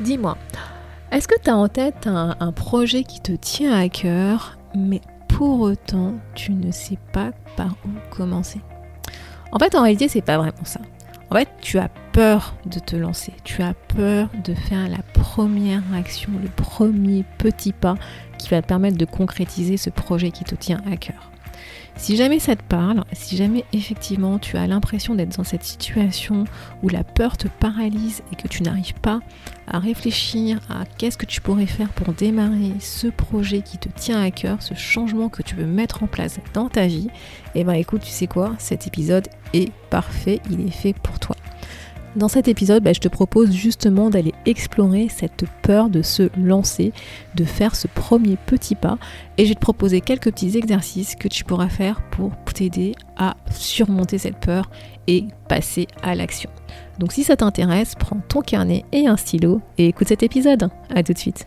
Dis-moi, est-ce que tu as en tête un, projet qui te tient à cœur, mais pour autant, tu ne sais pas par où commencer? En fait, en réalité, c'est pas vraiment ça. En fait, tu as peur de te lancer, tu as peur de faire la première action, le premier petit pas qui va te permettre de concrétiser ce projet qui te tient à cœur. Si jamais ça te parle, si jamais effectivement tu as l'impression d'être dans cette situation où la peur te paralyse et que tu n'arrives pas à réfléchir à qu'est-ce que tu pourrais faire pour démarrer ce projet qui te tient à cœur, ce changement que tu veux mettre en place dans ta vie, eh ben écoute, tu sais quoi, cet épisode est parfait, il est fait pour toi. Dans cet épisode, bah, je te propose justement d'aller explorer cette peur de se lancer, de faire ce premier petit pas. Et je vais te proposer quelques petits exercices que tu pourras faire pour t'aider à surmonter cette peur et passer à l'action. Donc si ça t'intéresse, prends ton carnet et un stylo et écoute cet épisode. A tout de suite.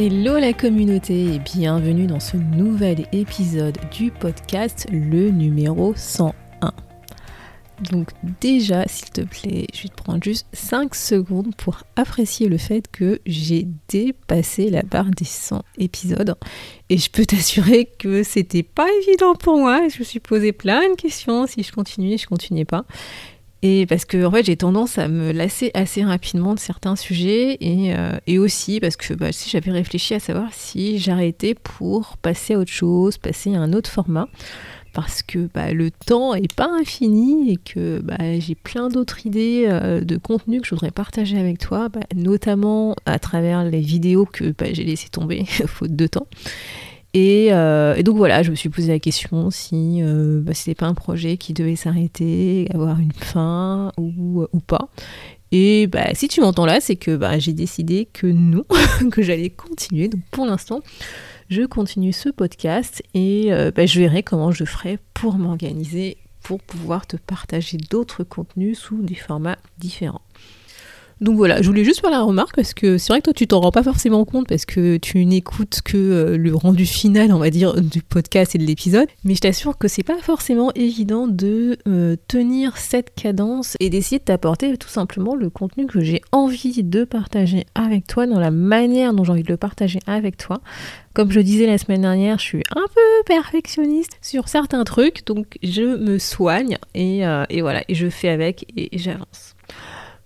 Hello la communauté et bienvenue dans ce nouvel épisode du podcast, le numéro 101. Donc déjà, s'il te plaît, je vais te prendre juste 5 secondes pour apprécier le fait que j'ai dépassé la barre des 100 épisodes. Et je peux t'assurer que c'était pas évident pour moi. Je me suis posé plein de questions si je continuais, je continuais pas. Et parce que en fait, j'ai tendance à me lasser assez rapidement de certains sujets et, euh, aussi parce que bah, j'avais réfléchi à savoir si j'arrêtais pour passer à autre chose, passer à un autre format, parce que bah, le temps est pas infini et que bah, j'ai plein d'autres idées euh, de contenu que je voudrais partager avec toi, bah, notamment à travers les vidéos que j'ai laissé tomber faute de temps. Euh, et, donc voilà, je me suis posé la question si euh, bah, c'était pas un projet qui devait s'arrêter, avoir une fin ou, ou pas. Et bah, si tu m'entends là, c'est que bah, j'ai décidé que non, que j'allais continuer. Donc pour l'instant, je continue ce podcast et euh, bah, je verrai comment je ferai pour m'organiser, pour pouvoir te partager d'autres contenus sous des formats différents. Donc voilà, je voulais juste faire la remarque parce que c'est vrai que toi tu t'en rends pas forcément compte parce que tu n'écoutes que euh, le rendu final, on va dire, du podcast et de l'épisode. Mais je t'assure que c'est pas forcément évident de euh, tenir cette cadence et d'essayer de t'apporter tout simplement le contenu que j'ai envie de partager avec toi dans la manière dont j'ai envie de le partager avec toi. Comme je disais la semaine dernière, je suis un peu perfectionniste sur certains trucs, donc je me soigne et, euh, et voilà, et je fais avec et j'avance.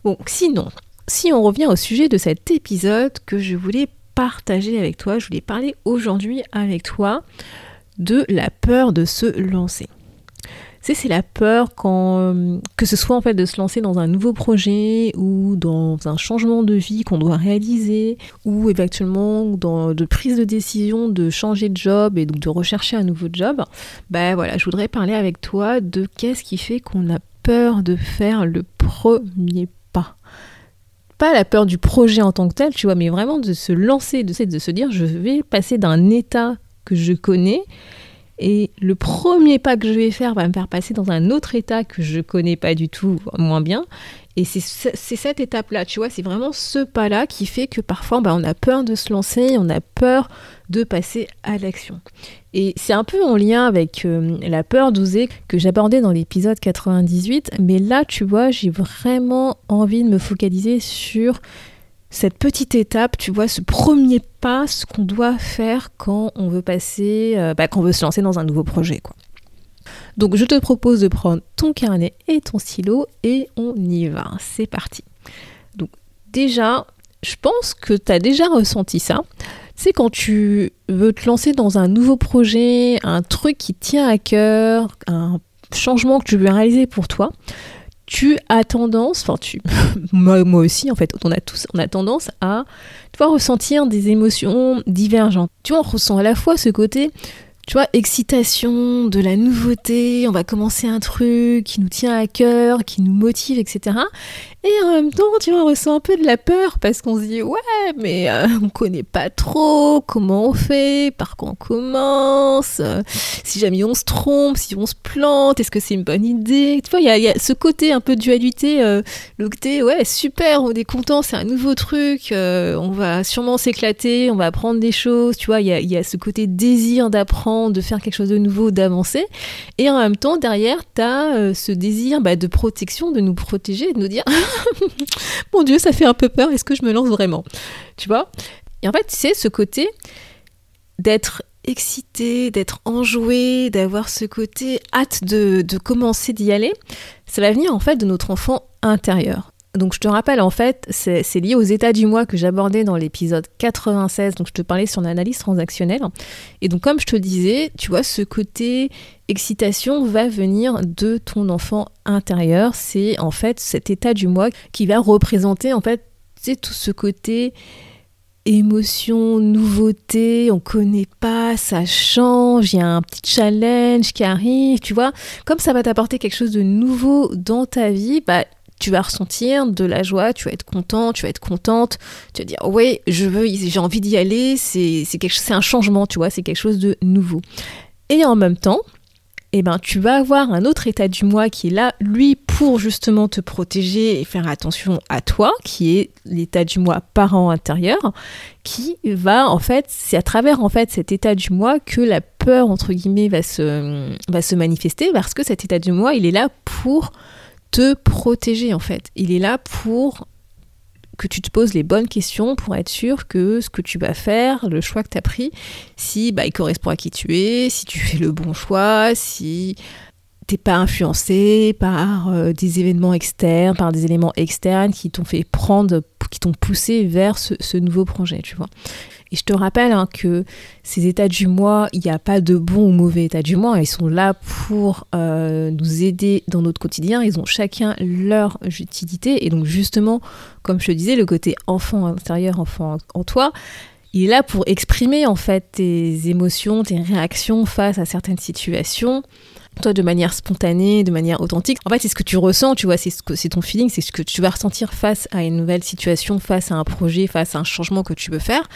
Bon, sinon, si on revient au sujet de cet épisode que je voulais partager avec toi, je voulais parler aujourd'hui avec toi de la peur de se lancer. C'est la peur quand que ce soit en fait de se lancer dans un nouveau projet ou dans un changement de vie qu'on doit réaliser ou éventuellement dans de prise de décision de changer de job et donc de rechercher un nouveau job. Ben voilà, je voudrais parler avec toi de qu'est-ce qui fait qu'on a peur de faire le premier pas la peur du projet en tant que tel, tu vois, mais vraiment de se lancer, de, de se dire je vais passer d'un état que je connais et le premier pas que je vais faire va me faire passer dans un autre état que je connais pas du tout, moins bien. Et c'est cette étape-là, tu vois, c'est vraiment ce pas-là qui fait que parfois bah, on a peur de se lancer, on a peur de passer à l'action. Et c'est un peu en lien avec euh, la peur d'oser que j'abordais dans l'épisode 98, mais là, tu vois, j'ai vraiment envie de me focaliser sur cette petite étape, tu vois, ce premier pas, ce qu'on doit faire quand on veut passer, euh, bah, quand on veut se lancer dans un nouveau projet, quoi. Donc je te propose de prendre ton carnet et ton stylo et on y va. C'est parti. Donc déjà, je pense que tu as déjà ressenti ça. C'est quand tu veux te lancer dans un nouveau projet, un truc qui tient à cœur, un changement que tu veux réaliser pour toi, tu as tendance, enfin tu, moi, aussi en fait, on a tous, on a tendance à tu ressentir des émotions divergentes. Tu vois, on ressent à la fois ce côté tu vois, excitation, de la nouveauté, on va commencer un truc qui nous tient à cœur, qui nous motive, etc. Et en même temps, tu vois, on ressent un peu de la peur parce qu'on se dit, ouais, mais euh, on connaît pas trop comment on fait, par quoi on commence, euh, si jamais on se trompe, si on se plante, est-ce que c'est une bonne idée? Tu vois, il y, a ce côté un peu dualité, euh, le ouais, super, on est content, c'est un nouveau truc, on va sûrement s'éclater, on va apprendre des choses, tu vois, il y a, ce côté désir d'apprendre, de faire quelque chose de nouveau, d'avancer. Et en même temps, derrière, tu as ce désir bah, de protection, de nous protéger, de nous dire, Mon Dieu, ça fait un peu peur. Est-ce que je me lance vraiment? Tu vois? Et en fait, c'est ce côté d'être excité, d'être enjoué, d'avoir ce côté hâte de, de commencer d'y aller. Ça va venir en fait de notre enfant intérieur. Donc je te rappelle en fait, c'est lié aux états du mois que j'abordais dans l'épisode 96, donc je te parlais sur l'analyse transactionnelle. Et donc comme je te disais, tu vois, ce côté excitation va venir de ton enfant intérieur. C'est en fait cet état du mois qui va représenter en fait tout ce côté émotion, nouveauté, on connaît pas, ça change, il y a un petit challenge qui arrive, tu vois. Comme ça va t'apporter quelque chose de nouveau dans ta vie, bah tu vas ressentir de la joie, tu vas être content, tu vas être contente, tu vas dire oui, je veux, j'ai envie d'y aller, c'est c'est un changement, tu vois, c'est quelque chose de nouveau. Et en même temps, eh ben, tu vas avoir un autre état du moi qui est là, lui, pour justement te protéger et faire attention à toi, qui est l'état du moi parent intérieur, qui va, en fait, c'est à travers, en fait, cet état du moi que la peur, entre guillemets, se, va se manifester, parce que cet état du moi, il est là pour te protéger en fait. Il est là pour que tu te poses les bonnes questions pour être sûr que ce que tu vas faire, le choix que tu as pris, si bah, il correspond à qui tu es, si tu fais le bon choix, si t'es pas influencé par euh, des événements externes, par des éléments externes qui t'ont fait prendre, qui t'ont poussé vers ce, ce, nouveau projet, tu vois. Et je te rappelle hein, que ces états du moi, il n'y a pas de bon ou mauvais état du moi. Ils sont là pour euh, nous aider dans notre quotidien. Ils ont chacun leur utilité. Et donc justement, comme je te disais, le côté enfant intérieur, enfant en toi, il est là pour exprimer en fait tes émotions, tes réactions face à certaines situations toi de manière spontanée, de manière authentique. En fait, c'est ce que tu ressens, tu vois, c'est ton feeling, c'est ce que tu vas ressentir face à une nouvelle situation, face à un projet, face à un changement que tu veux faire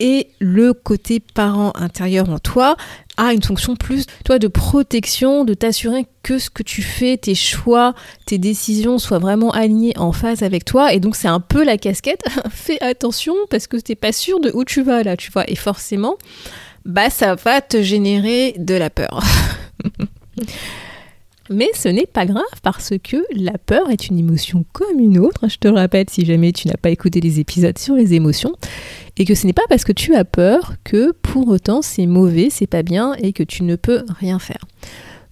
et le côté parent intérieur en toi a une fonction plus toi de protection, de t'assurer que ce que tu fais, tes choix, tes décisions soient vraiment alignés en phase avec toi et donc c'est un peu la casquette. Fais attention parce que t'es pas sûr de où tu vas là, tu vois et forcément bah ça va te générer de la peur. Mais ce n'est pas grave parce que la peur est une émotion comme une autre. Je te le rappelle si jamais tu n'as pas écouté les épisodes sur les émotions. Et que ce n'est pas parce que tu as peur que pour autant c'est mauvais, c'est pas bien et que tu ne peux rien faire.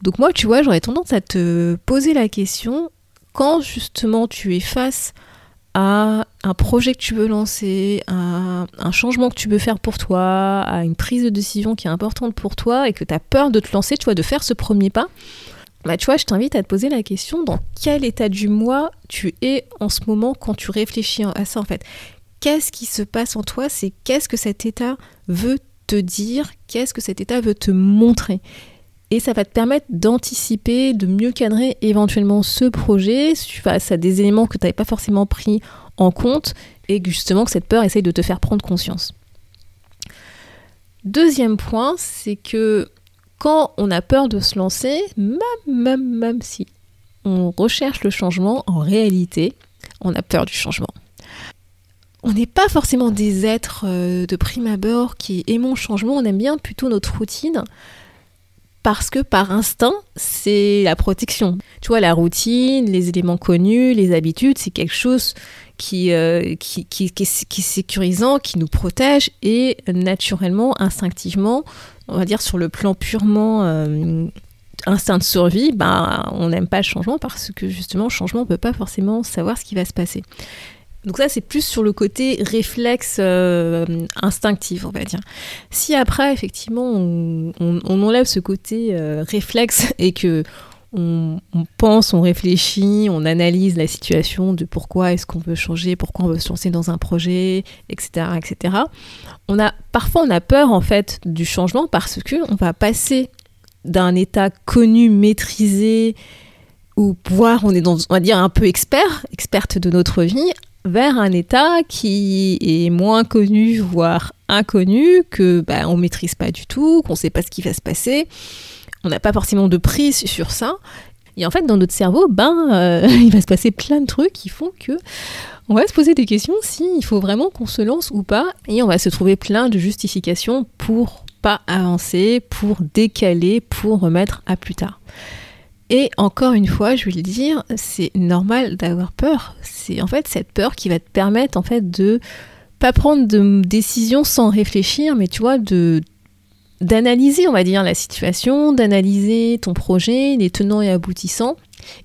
Donc moi, tu vois, j'aurais tendance à te poser la question quand justement tu es face à un projet que tu veux lancer, à un changement que tu veux faire pour toi, à une prise de décision qui est importante pour toi et que tu as peur de te lancer, tu vois, de faire ce premier pas. Bah, tu vois, je t'invite à te poser la question dans quel état du moi tu es en ce moment quand tu réfléchis à ça en fait? Qu'est-ce qui se passe en toi C'est qu'est-ce que cet état veut te dire Qu'est-ce que cet état veut te montrer et ça va te permettre d'anticiper, de mieux cadrer éventuellement ce projet face à des éléments que tu n'avais pas forcément pris en compte et justement que cette peur essaye de te faire prendre conscience. Deuxième point, c'est que quand on a peur de se lancer, même, même, même si on recherche le changement, en réalité, on a peur du changement. On n'est pas forcément des êtres euh, de prime abord qui aimons le changement, on aime bien plutôt notre routine parce que par instinct, c'est la protection. Tu vois, la routine, les éléments connus, les habitudes, c'est quelque chose qui, euh, qui, qui, est sécurisant, qui nous protège et naturellement, instinctivement, on va dire sur le plan purement euh, instinct de survie, bah, on n'aime pas le changement parce que justement, le changement, on ne peut pas forcément savoir ce qui va se passer. Donc ça, c'est plus sur le côté réflexe euh, instinctif, on va dire. Si après, effectivement, on, enlève ce côté euh, réflexe et que on, pense, on réfléchit, on analyse la situation de pourquoi est-ce qu'on veut changer, pourquoi on veut se lancer dans un projet, etc., etc. On a parfois on a peur en fait du changement parce que on va passer d'un état connu, maîtrisé, ou voire on est dans, on va dire un peu expert, experte de notre vie, vers un état qui est moins connu, voire inconnu, que bah, on maîtrise pas du tout, qu'on sait pas ce qui va se passer on n'a pas forcément de prise sur ça. Et en fait, dans notre cerveau, ben, euh, il va se passer plein de trucs qui font que on va se poser des questions si il faut vraiment qu'on se lance ou pas, et on va se trouver plein de justifications pour pas avancer, pour décaler, pour remettre à plus tard. Et encore une fois, je vais le dire, c'est normal d'avoir peur. C'est en fait cette peur qui va te permettre en fait de pas prendre de décisions sans réfléchir, mais tu vois, de d'analyser, on va dire, la situation, d'analyser ton projet, les tenants et aboutissants,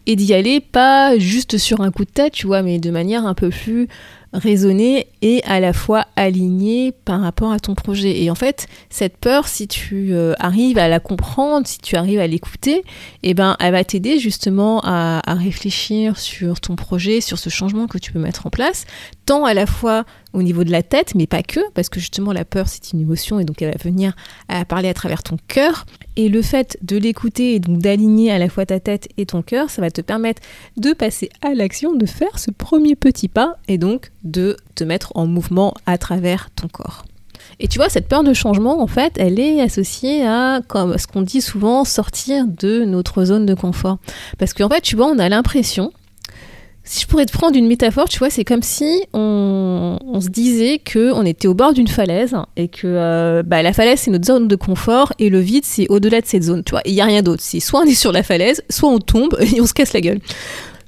et d'y aller pas juste sur un coup de tête, tu vois, mais de manière un peu plus raisonnée et à la fois alignée par rapport à ton projet. Et en fait, cette peur, si tu euh, arrives à la comprendre, si tu arrives à l'écouter, eh ben, elle va t'aider justement à réfléchir sur ton projet, sur ce changement que tu peux mettre en place, tant à la fois au niveau de la tête, mais pas que, parce que justement la peur c'est une émotion et donc elle va venir à parler à travers ton cœur. Et le fait de l'écouter et donc d'aligner à la fois ta tête et ton cœur, ça va te permettre de passer à l'action, de faire ce premier petit pas et donc de te mettre en mouvement à travers ton corps. Et tu vois, cette peur de changement, en fait, elle est associée à, comme ce qu'on dit souvent, sortir de notre zone de confort. Parce qu'en fait, tu vois, on a l'impression si je pourrais te prendre une métaphore, tu vois, c'est comme si on, se disait que on était au bord d'une falaise et que euh, bah, la falaise c'est notre zone de confort et le vide c'est au-delà de cette zone, tu vois. Il y a rien d'autre. C'est soit on est sur la falaise, soit on tombe et on se casse la gueule.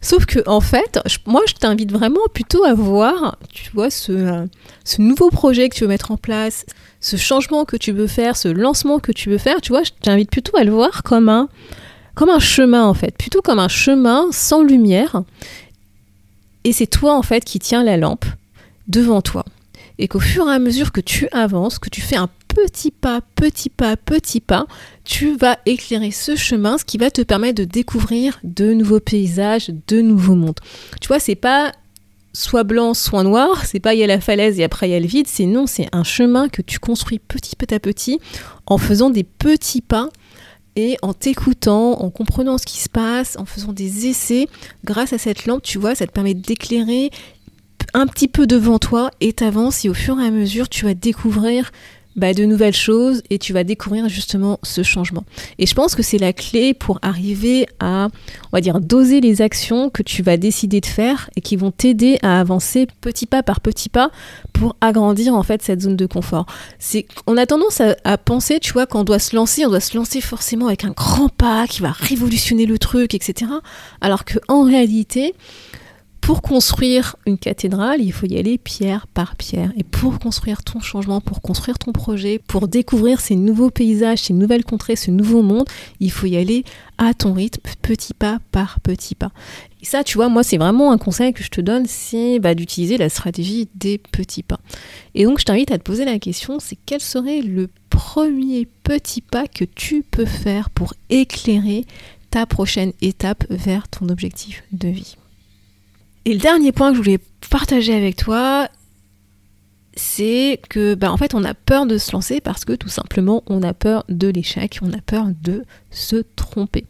Sauf que en fait, moi je t'invite vraiment plutôt à voir, tu vois, ce, euh, ce nouveau projet que tu veux mettre en place, ce changement que tu veux faire, ce lancement que tu veux faire, tu vois, je t'invite plutôt à le voir comme un comme un chemin en fait, plutôt comme un chemin sans lumière et c'est toi en fait qui tiens la lampe devant toi. Et qu'au fur et à mesure que tu avances, que tu fais un petit pas, petit pas, petit pas, tu vas éclairer ce chemin, ce qui va te permettre de découvrir de nouveaux paysages, de nouveaux mondes. Tu vois, c'est pas soit blanc, soit noir, c'est pas il y a la falaise et après il y a le vide, c'est non, c'est un chemin que tu construis petit à petit en faisant des petits pas et en t'écoutant, en comprenant ce qui se passe, en faisant des essais, grâce à cette lampe, tu vois, ça te permet d'éclairer un petit peu devant toi et t'avances et au fur et à mesure, tu vas découvrir bah, de nouvelles choses et tu vas découvrir justement ce changement. Et je pense que c'est la clé pour arriver à, on va dire, doser les actions que tu vas décider de faire et qui vont t'aider à avancer petit pas par petit pas pour agrandir en fait cette zone de confort. C'est, on a tendance à, à penser, tu vois, qu'on doit se lancer, on doit se lancer forcément avec un grand pas qui va révolutionner le truc, etc. Alors que en réalité, pour construire une cathédrale, il faut y aller pierre par pierre. Et pour construire ton changement, pour construire ton projet, pour découvrir ces nouveaux paysages, ces nouvelles contrées, ce nouveau monde, il faut y aller à ton rythme, petit pas par petit pas. Et ça, tu vois, moi, c'est vraiment un conseil que je te donne, c'est bah, d'utiliser la stratégie des petits pas. Et donc, je t'invite à te poser la question, c'est quel serait le premier petit pas que tu peux faire pour éclairer ta prochaine étape vers ton objectif de vie? Et le dernier point que je voulais partager avec toi, c'est que bah, en fait on a peur de se lancer parce que tout simplement on a peur de l'échec, on a peur de se tromper.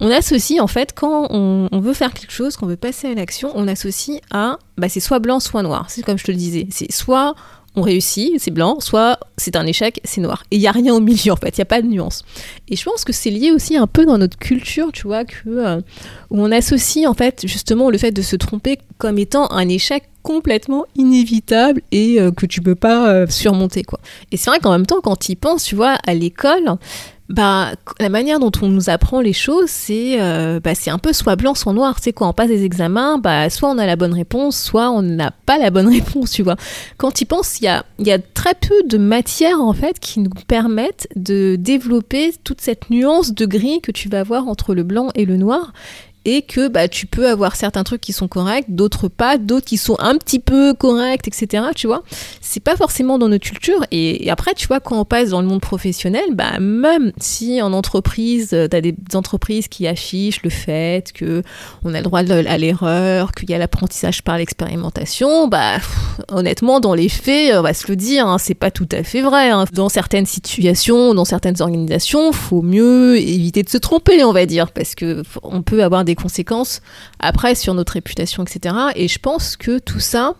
On associe en fait quand on, veut faire quelque chose, qu'on veut passer à l'action, on associe à bah, c'est soit blanc soit noir. C'est comme je te le disais, c'est soit on réussit, c'est blanc, soit c'est un échec, c'est noir. Et il n'y a rien au milieu en fait, il n'y a pas de nuance. Et je pense que c'est lié aussi un peu dans notre culture, tu vois, que, euh, où on associe en fait justement le fait de se tromper comme étant un échec complètement inévitable et euh, que tu peux pas euh, surmonter quoi. Et c'est vrai qu'en même temps quand tu y penses, tu vois, à l'école, bah, la manière dont on nous apprend les choses, c'est euh, bah, un peu soit blanc, soit noir. C'est quoi, on passe des examens, bah, soit on a la bonne réponse, soit on n'a pas la bonne réponse, tu vois. Quand tu penses, il y a, y a très peu de matières, en fait, qui nous permettent de développer toute cette nuance de gris que tu vas avoir entre le blanc et le noir. Et que bah, tu peux avoir certains trucs qui sont corrects, d'autres pas, d'autres qui sont un petit peu corrects, etc. Tu vois, c'est pas forcément dans notre culture. Et, après, tu vois, quand on passe dans le monde professionnel, bah, même si en entreprise, tu as des entreprises qui affichent le fait que on a le droit à l'erreur, qu'il y a l'apprentissage par l'expérimentation, bah, honnêtement, dans les faits, on va se le dire, hein, c'est pas tout à fait vrai. Hein. Dans certaines situations, dans certaines organisations, faut mieux éviter de se tromper, on va dire, parce que on peut avoir des conséquences après sur notre réputation, etc. Et je pense que tout ça,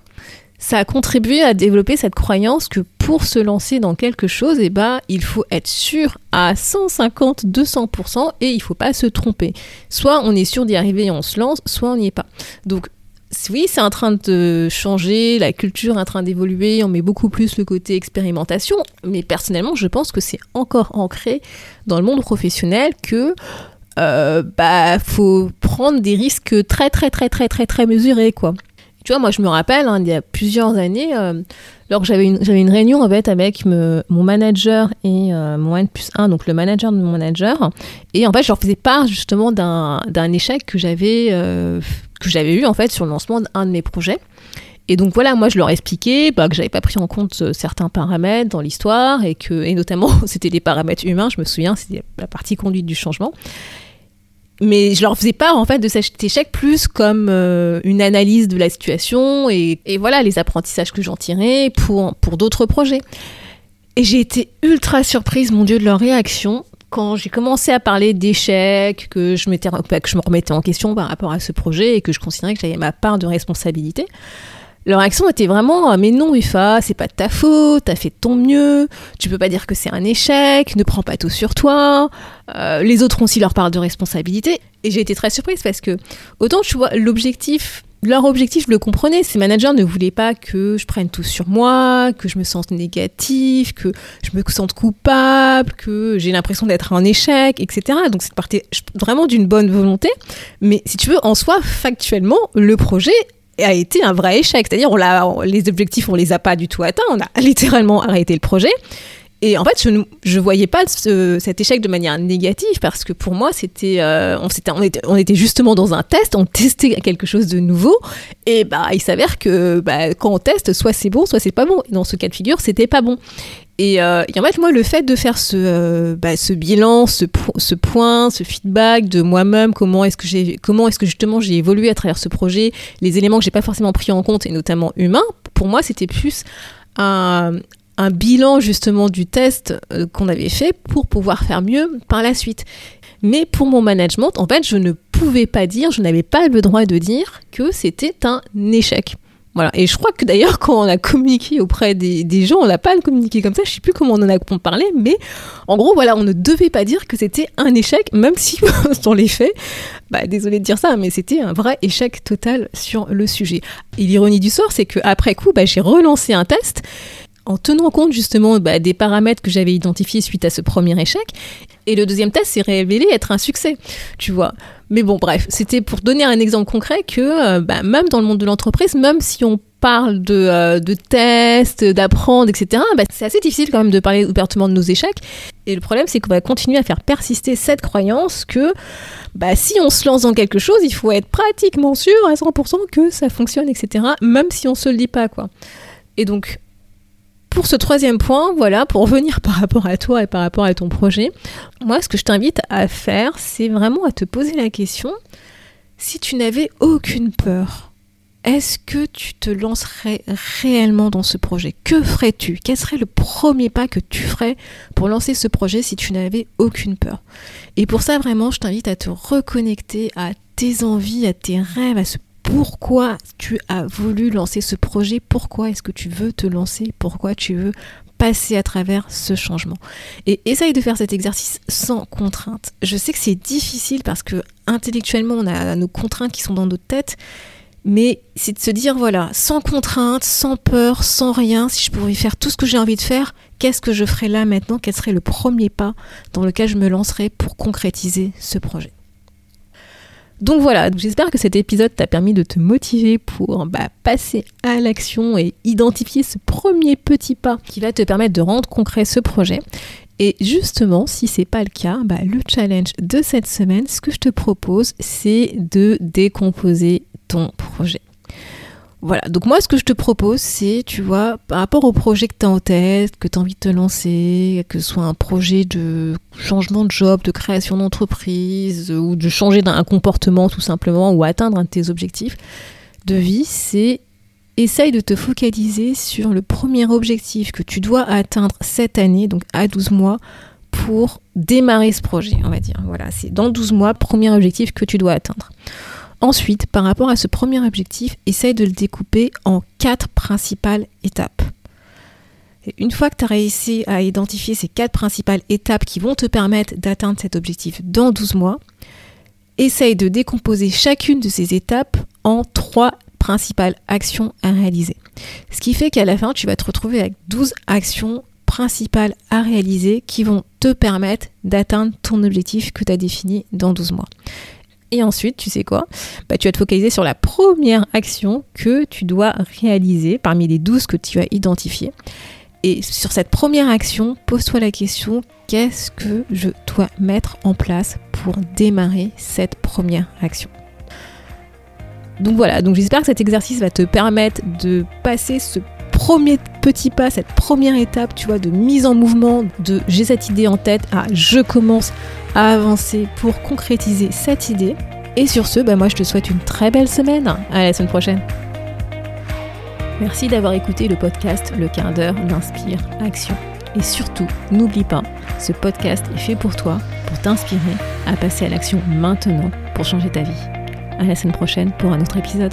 ça a contribué à développer cette croyance que pour se lancer dans quelque chose, eh ben, il faut être sûr à 150-200% et il faut pas se tromper. Soit on est sûr d'y arriver et on se lance, soit on n'y est pas. Donc oui, c'est en train de changer, la culture est en train d'évoluer, on met beaucoup plus le côté expérimentation, mais personnellement, je pense que c'est encore ancré dans le monde professionnel que euh, bah faut prendre des risques très très très très très très mesurés quoi. Tu vois, moi je me rappelle, hein, il y a plusieurs années, euh, j'avais une, j'avais une réunion en fait, avec mon manager et euh, mon N plus 1, donc le manager de mon manager, et en fait je leur faisais part justement d'un, d'un échec que j'avais, euh, que j'avais eu en fait sur le lancement d'un de mes projets. Et donc voilà, moi je leur expliquais bah, que j'avais pas pris en compte euh, certains paramètres dans l'histoire et que, et notamment c'était des paramètres humains, je me souviens, c'était la partie conduite du changement mais je leur faisais part en fait de cet échec plus comme euh, une analyse de la situation et, voilà les apprentissages que j'en tirais pour, pour d'autres projets. Et j'ai été ultra surprise, mon Dieu, de leur réaction quand j'ai commencé à parler d'échecs, que je, que je me remettais en question par rapport à ce projet et que je considérais que j'avais ma part de responsabilité. Leur action était vraiment euh, mais non Ufa, c'est pas de ta faute, t'as fait de ton mieux, tu peux pas dire que c'est un échec, ne prends pas tout sur toi. Euh, les autres ont aussi leur part de responsabilité. Et j'ai été très surprise parce que autant tu vois l'objectif leur objectif, je le comprenais. Ces managers ne voulaient pas que je prenne tout sur moi, que je me sente négatif, que je me sente coupable, que j'ai l'impression d'être un échec, etc. Donc c'est partait vraiment d'une bonne volonté. Mais si tu veux, en soi, factuellement, le projet a été un vrai échec. C'est-à-dire, on les objectifs, on les a pas du tout atteints. On a littéralement arrêté le projet. Et en fait, je ne voyais pas cet échec de manière négative parce que pour moi, c'était, euh, on, était, justement dans un test, on testait quelque chose de nouveau. Et bah, il s'avère que bah, quand on teste, soit c'est bon, soit c'est pas bon. dans ce cas de figure, c'était pas bon. Et, euh, en fait, moi, le fait de faire ce, euh, bah, bilan, ce, point, ce feedback de moi-même, comment est-ce que j'ai, comment est-ce que justement j'ai évolué à travers ce projet, les éléments que j'ai pas forcément pris en compte et notamment humains, pour moi, c'était plus un, un bilan justement du test euh, qu'on avait fait pour pouvoir faire mieux par la suite. Mais pour mon management, en fait, je ne pouvais pas dire, je n'avais pas le droit de dire que c'était un échec. Voilà. Et je crois que d'ailleurs, quand on a communiqué auprès des, gens, on n'a pas communiqué comme ça. Je sais plus comment on en a parlé, mais en gros, voilà, on ne devait pas dire que c'était un échec, même si, dans les faits, bah, désolé de dire ça, mais c'était un vrai échec total sur le sujet. Et l'ironie du sort, c'est qu'après coup, bah, j'ai relancé un test en tenant compte justement bah, des paramètres que j'avais identifiés suite à ce premier échec. Et le deuxième test s'est révélé être un succès, tu vois. Mais bon, bref, c'était pour donner un exemple concret que euh, bah, même dans le monde de l'entreprise, même si on parle de, euh, de tests, d'apprendre, etc., bah, c'est assez difficile quand même de parler ouvertement de nos échecs. Et le problème, c'est qu'on va continuer à faire persister cette croyance que bah, si on se lance dans quelque chose, il faut être pratiquement sûr à 100% que ça fonctionne, etc., même si on se le dit pas, quoi. Et donc, pour ce troisième point, voilà, pour revenir par rapport à toi et par rapport à ton projet, moi, ce que je t'invite à faire, c'est vraiment à te poser la question, si tu n'avais aucune peur, est-ce que tu te lancerais réellement dans ce projet? Que ferais-tu? Quel serait le premier pas que tu ferais pour lancer ce projet si tu n'avais aucune peur? Et pour ça, vraiment, je t'invite à te reconnecter à tes envies, à tes rêves, à ce pourquoi tu as voulu lancer ce projet, pourquoi est-ce que tu veux te lancer, pourquoi tu veux passer à travers ce changement. Et essaye de faire cet exercice sans contrainte. Je sais que c'est difficile parce que intellectuellement on a nos contraintes qui sont dans notre tête, mais c'est de se dire voilà, sans contrainte, sans peur, sans rien, si je pouvais faire tout ce que j'ai envie de faire, qu'est-ce que je ferais là maintenant? Quel serait le premier pas dans lequel je me lancerais pour concrétiser ce projet? Donc voilà, j'espère que cet épisode t'a permis de te motiver pour bah, passer à l'action et identifier ce premier petit pas qui va te permettre de rendre concret ce projet. Et justement, si c'est pas le cas, bah, le challenge de cette semaine, ce que je te propose, c'est de décomposer ton projet. Voilà, donc moi ce que je te propose, c'est, tu vois, par rapport au projet que tu as en tête, que tu as envie de te lancer, que ce soit un projet de changement de job, de création d'entreprise, ou de changer d'un comportement tout simplement, ou atteindre un de tes objectifs de vie, c'est essaye de te focaliser sur le premier objectif que tu dois atteindre cette année, donc à 12 mois, pour démarrer ce projet, on va dire. Voilà, c'est dans 12 mois, premier objectif que tu dois atteindre. Ensuite, par rapport à ce premier objectif, essaye de le découper en quatre principales étapes. Une fois que tu as réussi à identifier ces quatre principales étapes qui vont te permettre d'atteindre cet objectif dans 12 mois, essaye de décomposer chacune de ces étapes en trois principales actions à réaliser. Ce qui fait qu'à la fin, tu vas te retrouver avec 12 actions principales à réaliser qui vont te permettre d'atteindre ton objectif que tu as défini dans 12 mois. Et ensuite, tu sais quoi? Bah, Tu vas te focaliser sur la première action que tu dois réaliser parmi les 12 que tu as identifiées. Et sur cette première action, pose-toi la question, qu'est-ce que je dois mettre en place pour démarrer cette première action? Donc voilà, donc j'espère que cet exercice va te permettre de passer ce premier petit pas, cette première étape, tu vois, de mise en mouvement, de j'ai cette idée en tête, à je commence à avancer pour concrétiser cette idée. Et sur ce, bah moi je te souhaite une très belle semaine. À la semaine prochaine. Merci d'avoir écouté le podcast Le quart d'heure d'Inspire Action. Et surtout, n'oublie pas, ce podcast est fait pour toi, pour t'inspirer à passer à l'action maintenant pour changer ta vie. À la semaine prochaine pour un autre épisode.